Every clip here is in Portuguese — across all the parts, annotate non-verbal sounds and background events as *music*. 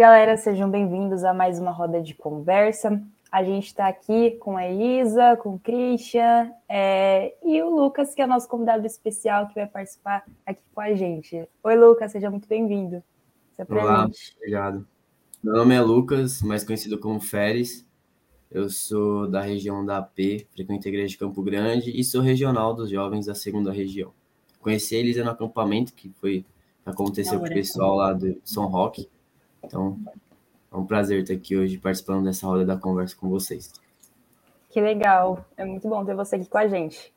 galera, sejam bem-vindos a mais uma roda de conversa. A gente está aqui com a Elisa, com o Christian é, e o Lucas, que é nosso convidado especial que vai participar aqui com a gente. Oi, Lucas, seja muito bem-vindo. Olá, obrigado. Meu nome é Lucas, mais conhecido como Feres. Eu sou da região da AP, frequento a igreja de Campo Grande e sou regional dos jovens da segunda região. Conheci a Elisa no acampamento que foi aconteceu com o pessoal lá de São Roque. Então, é um prazer estar aqui hoje participando dessa roda da conversa com vocês. Que legal, é muito bom ter você aqui com a gente.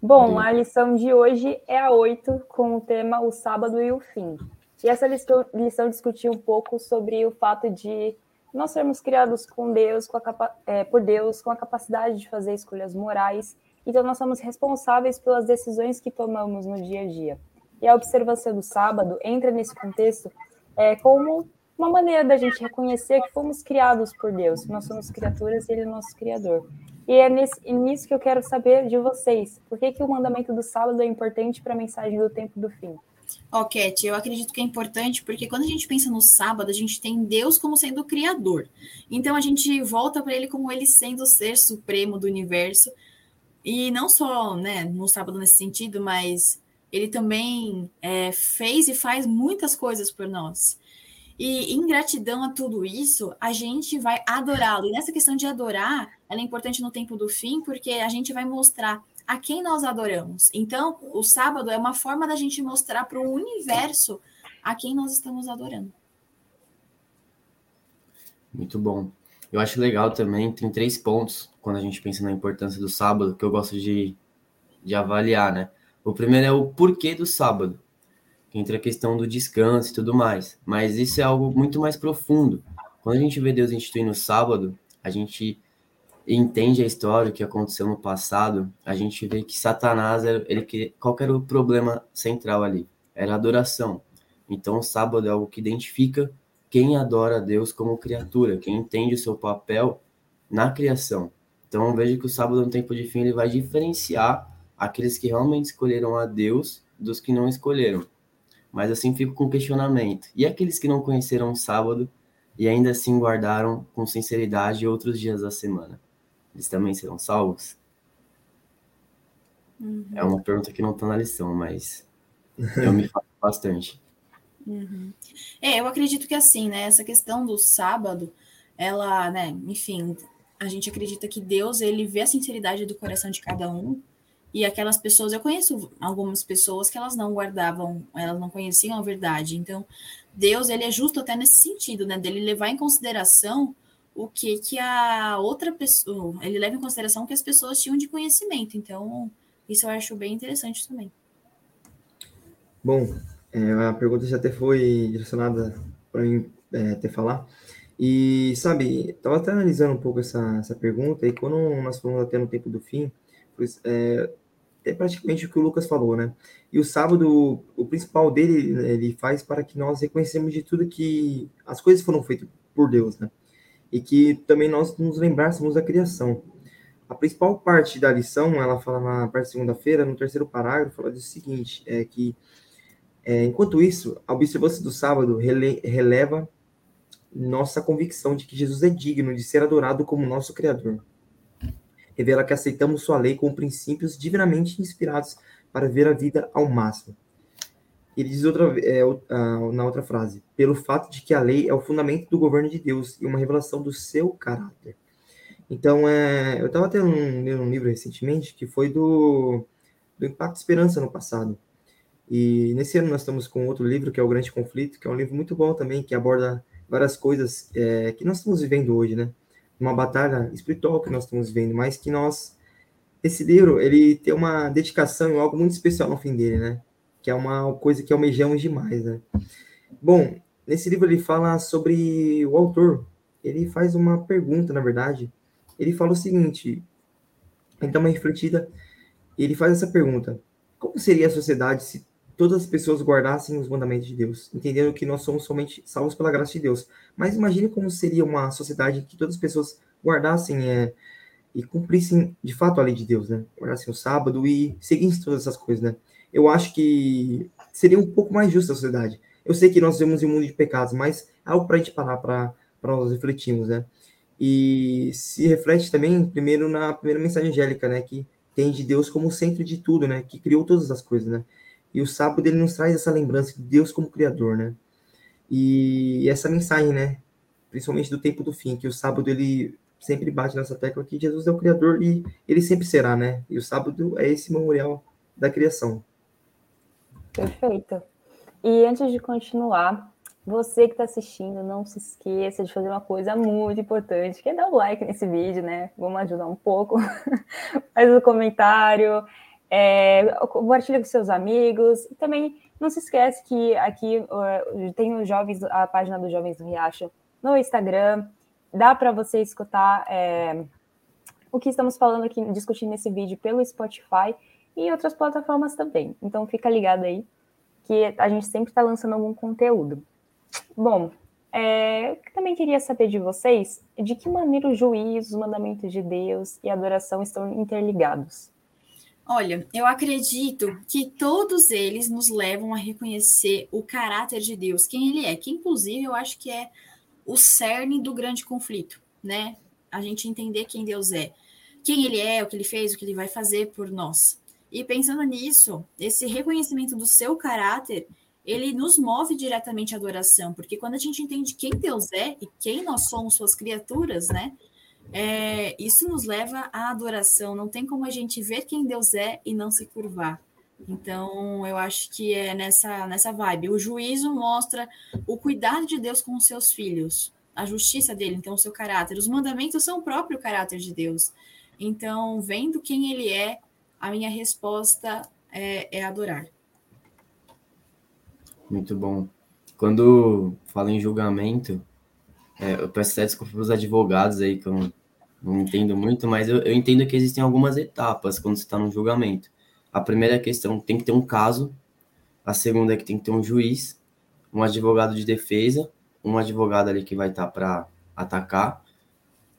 Bom, a lição de hoje é a 8, com o tema O Sábado e o Fim. E essa lição, lição discutiu um pouco sobre o fato de nós sermos criados com Deus, com a, é, por Deus, com a capacidade de fazer escolhas morais, então nós somos responsáveis pelas decisões que tomamos no dia a dia. E a observância do sábado entra nesse contexto é, como uma maneira da gente reconhecer que fomos criados por Deus, nós somos criaturas e Ele é nosso Criador. E é nesse, nisso que eu quero saber de vocês. Por que, que o mandamento do sábado é importante para a mensagem do tempo do fim? Ó, oh, Cat, eu acredito que é importante porque quando a gente pensa no sábado, a gente tem Deus como sendo o Criador. Então a gente volta para Ele como Ele sendo o ser supremo do universo. E não só né, no sábado nesse sentido, mas Ele também é, fez e faz muitas coisas por nós. E em gratidão a tudo isso, a gente vai adorá-lo. E nessa questão de adorar, ela é importante no tempo do fim, porque a gente vai mostrar a quem nós adoramos. Então, o sábado é uma forma da gente mostrar para o universo a quem nós estamos adorando. Muito bom. Eu acho legal também, tem três pontos quando a gente pensa na importância do sábado que eu gosto de, de avaliar, né? O primeiro é o porquê do sábado, entra a questão do descanso e tudo mais. Mas isso é algo muito mais profundo. Quando a gente vê Deus instituindo o sábado, a gente entende a história, o que aconteceu no passado, a gente vê que Satanás, ele, qual era o problema central ali? Era a adoração. Então, o sábado é algo que identifica quem adora Deus como criatura, quem entende o seu papel na criação. Então, veja que o sábado, no tempo de fim, ele vai diferenciar aqueles que realmente escolheram a Deus dos que não escolheram. Mas assim fico com questionamento. E aqueles que não conheceram o sábado e ainda assim guardaram com sinceridade outros dias da semana? eles também serão salvos? Uhum. É uma pergunta que não está na lição, mas eu me faço bastante. Uhum. É, eu acredito que assim, né? Essa questão do sábado, ela, né? Enfim, a gente acredita que Deus ele vê a sinceridade do coração de cada um e aquelas pessoas, eu conheço algumas pessoas que elas não guardavam, elas não conheciam a verdade. Então, Deus ele é justo até nesse sentido, né? Dele levar em consideração o que que a outra pessoa, ele leva em consideração que as pessoas tinham de conhecimento. Então, isso eu acho bem interessante também. Bom, é, a pergunta já até foi direcionada para mim é, até falar. E, sabe, estava até analisando um pouco essa, essa pergunta, e quando nós falamos até no tempo do fim, é, é praticamente o que o Lucas falou, né? E o sábado, o principal dele, ele faz para que nós reconhecemos de tudo que as coisas foram feitas por Deus, né? e que também nós nos lembrássemos da criação. A principal parte da lição, ela fala na parte de segunda-feira, no terceiro parágrafo, fala o seguinte, é que, é, enquanto isso, a observância do sábado rele releva nossa convicção de que Jesus é digno de ser adorado como nosso Criador. Revela que aceitamos sua lei com princípios divinamente inspirados para ver a vida ao máximo. Ele diz outra, é, na outra frase, pelo fato de que a lei é o fundamento do governo de Deus e uma revelação do seu caráter. Então, é, eu estava até lendo um livro recentemente que foi do, do Impacto Esperança no passado. E nesse ano nós estamos com outro livro, que é O Grande Conflito, que é um livro muito bom também, que aborda várias coisas é, que nós estamos vivendo hoje, né? Uma batalha espiritual que nós estamos vivendo, mas que nós... Esse livro, ele tem uma dedicação e algo muito especial no fim dele, né? que é uma coisa que almejamos demais, né? Bom, nesse livro ele fala sobre o autor. Ele faz uma pergunta, na verdade. Ele fala o seguinte: ele dá uma refletida. E ele faz essa pergunta: Como seria a sociedade se todas as pessoas guardassem os mandamentos de Deus, entendendo que nós somos somente salvos pela graça de Deus? Mas imagine como seria uma sociedade que todas as pessoas guardassem é, e cumprissem de fato a lei de Deus, né? Guardassem o sábado e seguissem todas essas coisas, né? eu acho que seria um pouco mais justa a sociedade. Eu sei que nós vivemos em um mundo de pecados, mas algo para a gente parar para nós refletirmos, né? E se reflete também, primeiro, na primeira mensagem angélica, né? Que tem de Deus como centro de tudo, né? Que criou todas as coisas, né? E o sábado ele nos traz essa lembrança de Deus como criador, né? E essa mensagem, né? Principalmente do tempo do fim, que o sábado ele sempre bate nessa tecla que Jesus é o criador e ele sempre será, né? E o sábado é esse memorial da criação. Perfeito. E antes de continuar, você que está assistindo, não se esqueça de fazer uma coisa muito importante, que é dar o like nesse vídeo, né? Vamos ajudar um pouco. *laughs* Faz o um comentário, é, compartilha com seus amigos. Também não se esquece que aqui uh, tem os jovens, a página dos Jovens do Riacho no Instagram. Dá para você escutar é, o que estamos falando aqui, discutindo nesse vídeo pelo Spotify e outras plataformas também. Então fica ligado aí que a gente sempre está lançando algum conteúdo. Bom, é, também queria saber de vocês de que maneira o juízo, os mandamentos de Deus e a adoração estão interligados. Olha, eu acredito que todos eles nos levam a reconhecer o caráter de Deus, quem ele é, que inclusive eu acho que é o cerne do grande conflito, né? A gente entender quem Deus é, quem ele é, o que ele fez, o que ele vai fazer por nós. E pensando nisso, esse reconhecimento do seu caráter, ele nos move diretamente à adoração, porque quando a gente entende quem Deus é e quem nós somos, suas criaturas, né? É, isso nos leva à adoração. Não tem como a gente ver quem Deus é e não se curvar. Então, eu acho que é nessa, nessa vibe. O juízo mostra o cuidado de Deus com os seus filhos, a justiça dele, então o seu caráter. Os mandamentos são o próprio caráter de Deus. Então, vendo quem ele é, a minha resposta é, é adorar. Muito bom. Quando fala em julgamento, é, eu peço até desculpa para os advogados aí, que eu não, não entendo muito, mas eu, eu, entendo que existem algumas etapas quando você está no julgamento. A primeira questão tem que ter um caso, a segunda é que tem que ter um juiz, um advogado de defesa, um advogado ali que vai estar tá para atacar,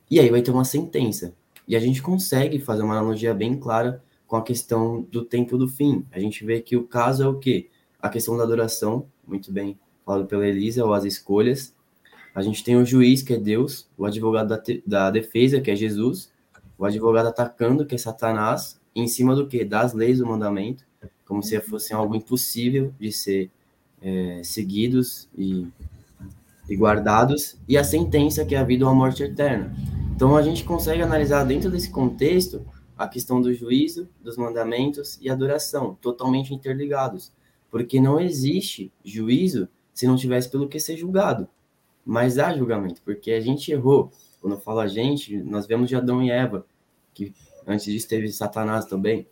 e aí vai ter uma sentença. E a gente consegue fazer uma analogia bem clara com a questão do tempo do fim. A gente vê que o caso é o quê? A questão da adoração, muito bem falado pela Elisa, ou as escolhas. A gente tem o juiz, que é Deus, o advogado da, da defesa, que é Jesus, o advogado atacando, que é Satanás, em cima do quê? Das leis do mandamento, como se fossem algo impossível de ser é, seguidos e, e guardados, e a sentença, que é a vida ou a morte eterna. Então a gente consegue analisar dentro desse contexto a questão do juízo, dos mandamentos e adoração, totalmente interligados. Porque não existe juízo se não tivesse pelo que ser julgado. Mas há julgamento, porque a gente errou. Quando eu falo a gente, nós vemos de Adão e Eva, que antes disso teve Satanás também.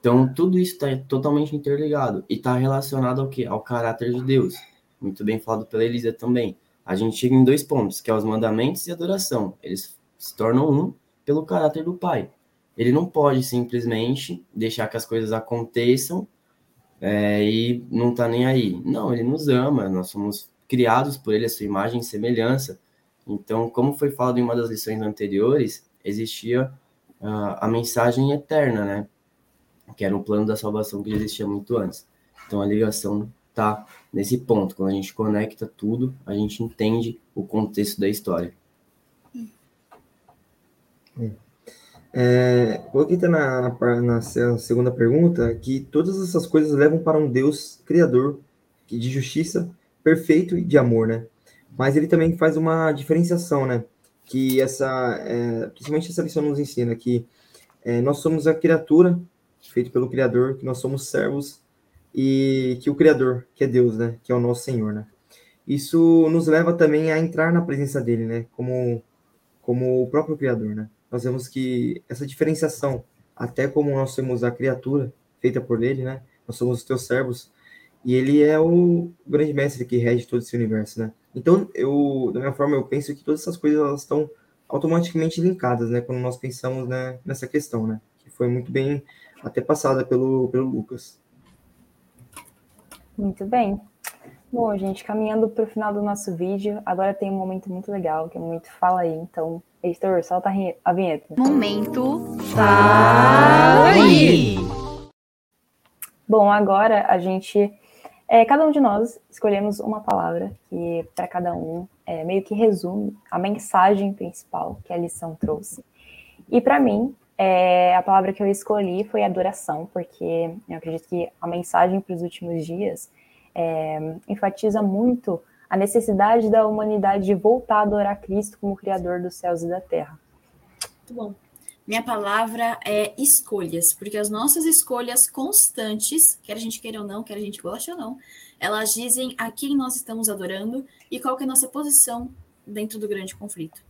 Então, tudo isso está totalmente interligado e está relacionado ao que? Ao caráter de Deus. Muito bem falado pela Elisa também. A gente chega em dois pontos, que é os mandamentos e adoração. Eles se tornam um pelo caráter do Pai. Ele não pode simplesmente deixar que as coisas aconteçam é, e não tá nem aí. Não, ele nos ama, nós somos criados por ele, a sua imagem e semelhança. Então, como foi falado em uma das lições anteriores, existia uh, a mensagem eterna, né? Que era o plano da salvação que existia muito antes. Então, a ligação tá nesse ponto. Quando a gente conecta tudo, a gente entende o contexto da história. Hum. É, coloquei na, na, na, segunda pergunta que todas essas coisas levam para um Deus criador de justiça, perfeito de amor, né? Mas ele também faz uma diferenciação, né? Que essa, é, principalmente essa lição nos ensina que é, nós somos a criatura feito pelo Criador, que nós somos servos e que o Criador, que é Deus, né? Que é o nosso Senhor, né? Isso nos leva também a entrar na presença dele, né? Como, como o próprio Criador, né? nós vemos que essa diferenciação, até como nós somos a criatura feita por ele, né? Nós somos os teus servos, e ele é o grande mestre que rege todo esse universo, né? Então, eu, da minha forma, eu penso que todas essas coisas elas estão automaticamente linkadas, né? Quando nós pensamos né, nessa questão, né? Que foi muito bem até passada pelo, pelo Lucas. Muito bem. Bom, gente, caminhando para o final do nosso vídeo, agora tem um momento muito legal, que é muito fala aí. Então, Heitor, solta a vinheta. Momento Fala aí! Bom, agora a gente, é, cada um de nós escolhemos uma palavra que para cada um é, meio que resume a mensagem principal que a lição trouxe. E para mim, é, a palavra que eu escolhi foi adoração, porque eu acredito que a mensagem para os últimos dias é, enfatiza muito a necessidade da humanidade de voltar a adorar Cristo como Criador dos céus e da terra. Muito bom. Minha palavra é escolhas, porque as nossas escolhas constantes, quer a gente queira ou não, quer a gente goste ou não, elas dizem a quem nós estamos adorando e qual é a nossa posição dentro do grande conflito.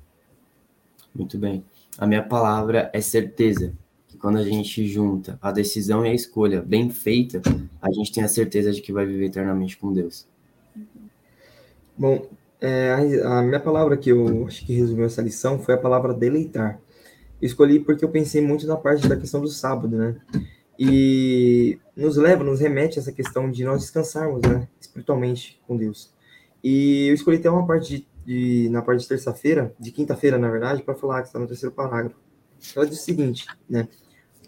Muito bem. A minha palavra é certeza. Que quando a gente junta a decisão e a escolha bem feita, a gente tem a certeza de que vai viver eternamente com Deus. Bom, é, a, a, minha palavra que eu acho que resumiu essa lição foi a palavra deleitar. Escolhi porque eu pensei muito na parte da questão do sábado, né? E nos leva, nos remete a essa questão de nós descansarmos, né? Espiritualmente com Deus. E eu escolhi até uma parte de de, na parte de terça-feira, de quinta-feira, na verdade, para falar que está no terceiro parágrafo. Ela diz o seguinte, né?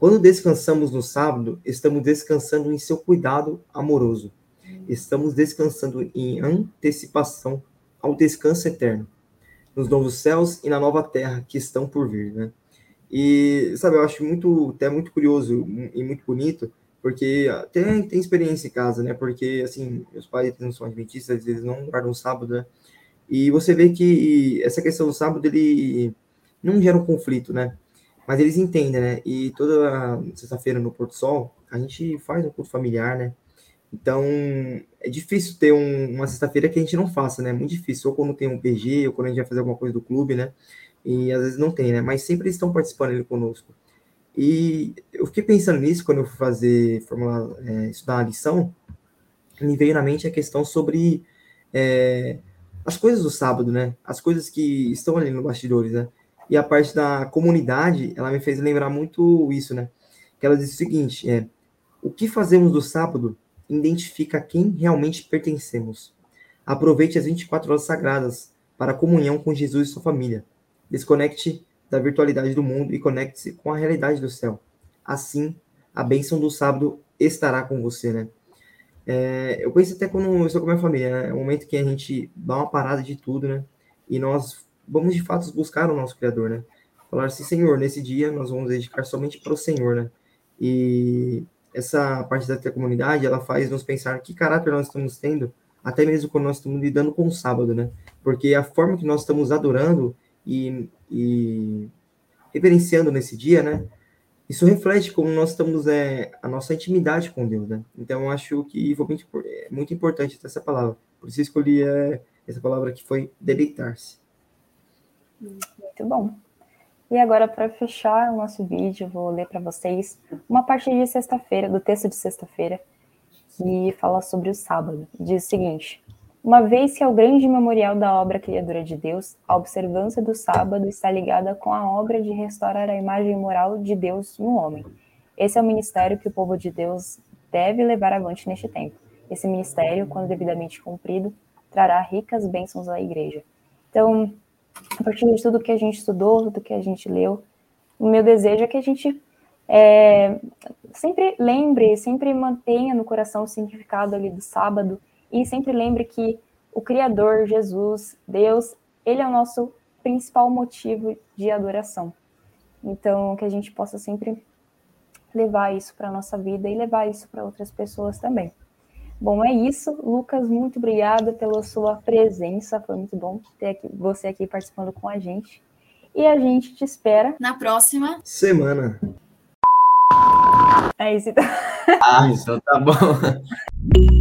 Quando descansamos no sábado, estamos descansando em seu cuidado amoroso. Estamos descansando em antecipação ao descanso eterno, nos novos céus e na nova terra que estão por vir, né? E, sabe, eu acho muito, até muito curioso e muito bonito, porque até tem experiência em casa, né? Porque, assim, meus pais não são adventistas, eles não guardam sábado, né? E você vê que essa questão do sábado, ele não gera um conflito, né? Mas eles entendem, né? E toda sexta-feira no Porto Sol, a gente faz um culto familiar, né? Então, é difícil ter um, uma sexta-feira que a gente não faça, né? Muito difícil. Ou quando tem um PG, ou quando a gente vai fazer alguma coisa do clube, né? E às vezes não tem, né? Mas sempre eles estão participando ali conosco. E eu fiquei pensando nisso quando eu fui fazer, formular, é, estudar a lição, me veio na mente a questão sobre é, as coisas do sábado, né? As coisas que estão ali no bastidores, né? E a parte da comunidade, ela me fez lembrar muito isso, né? Que ela diz o seguinte, é, o que fazemos do sábado identifica a quem realmente pertencemos. Aproveite as 24 horas sagradas para comunhão com Jesus e sua família. Desconecte da virtualidade do mundo e conecte-se com a realidade do céu. Assim, a bênção do sábado estará com você, né? É, eu conheço até quando eu estou com a minha família, né? É um momento que a gente dá uma parada de tudo, né? E nós vamos de fato buscar o nosso Criador, né? Falar assim, Senhor, nesse dia nós vamos dedicar somente para o Senhor, né? E essa parte da comunidade, ela faz nos pensar que caráter nós estamos tendo, até mesmo quando nós estamos lidando com o sábado, né? Porque a forma que nós estamos adorando e, e reverenciando nesse dia, né? isso reflete como nós estamos é, a nossa intimidade com Deus, né? Então eu acho que foi muito, é muito importante essa palavra. Por isso escolhi é, essa palavra que foi deleitar-se. Muito bom. E agora, para fechar o nosso vídeo, vou ler para vocês uma parte de sexta-feira, do texto de sexta-feira, que fala sobre o sábado. Diz o seguinte: uma vez que é o grande memorial da obra criadora de Deus, a observância do sábado está ligada com a obra de restaurar a imagem moral de Deus no homem. Esse é o ministério que o povo de Deus deve levar avante neste tempo. Esse ministério, quando devidamente cumprido, trará ricas bênçãos à igreja. Então, a partir de tudo que a gente estudou, tudo que a gente leu, o meu desejo é que a gente é, sempre lembre, sempre mantenha no coração o significado ali do sábado, e sempre lembre que o Criador, Jesus, Deus, ele é o nosso principal motivo de adoração. Então, que a gente possa sempre levar isso para a nossa vida e levar isso para outras pessoas também. Bom, é isso. Lucas, muito obrigada pela sua presença. Foi muito bom ter aqui, você aqui participando com a gente. E a gente te espera na próxima semana. É isso. Então. Ah, então tá bom. *laughs*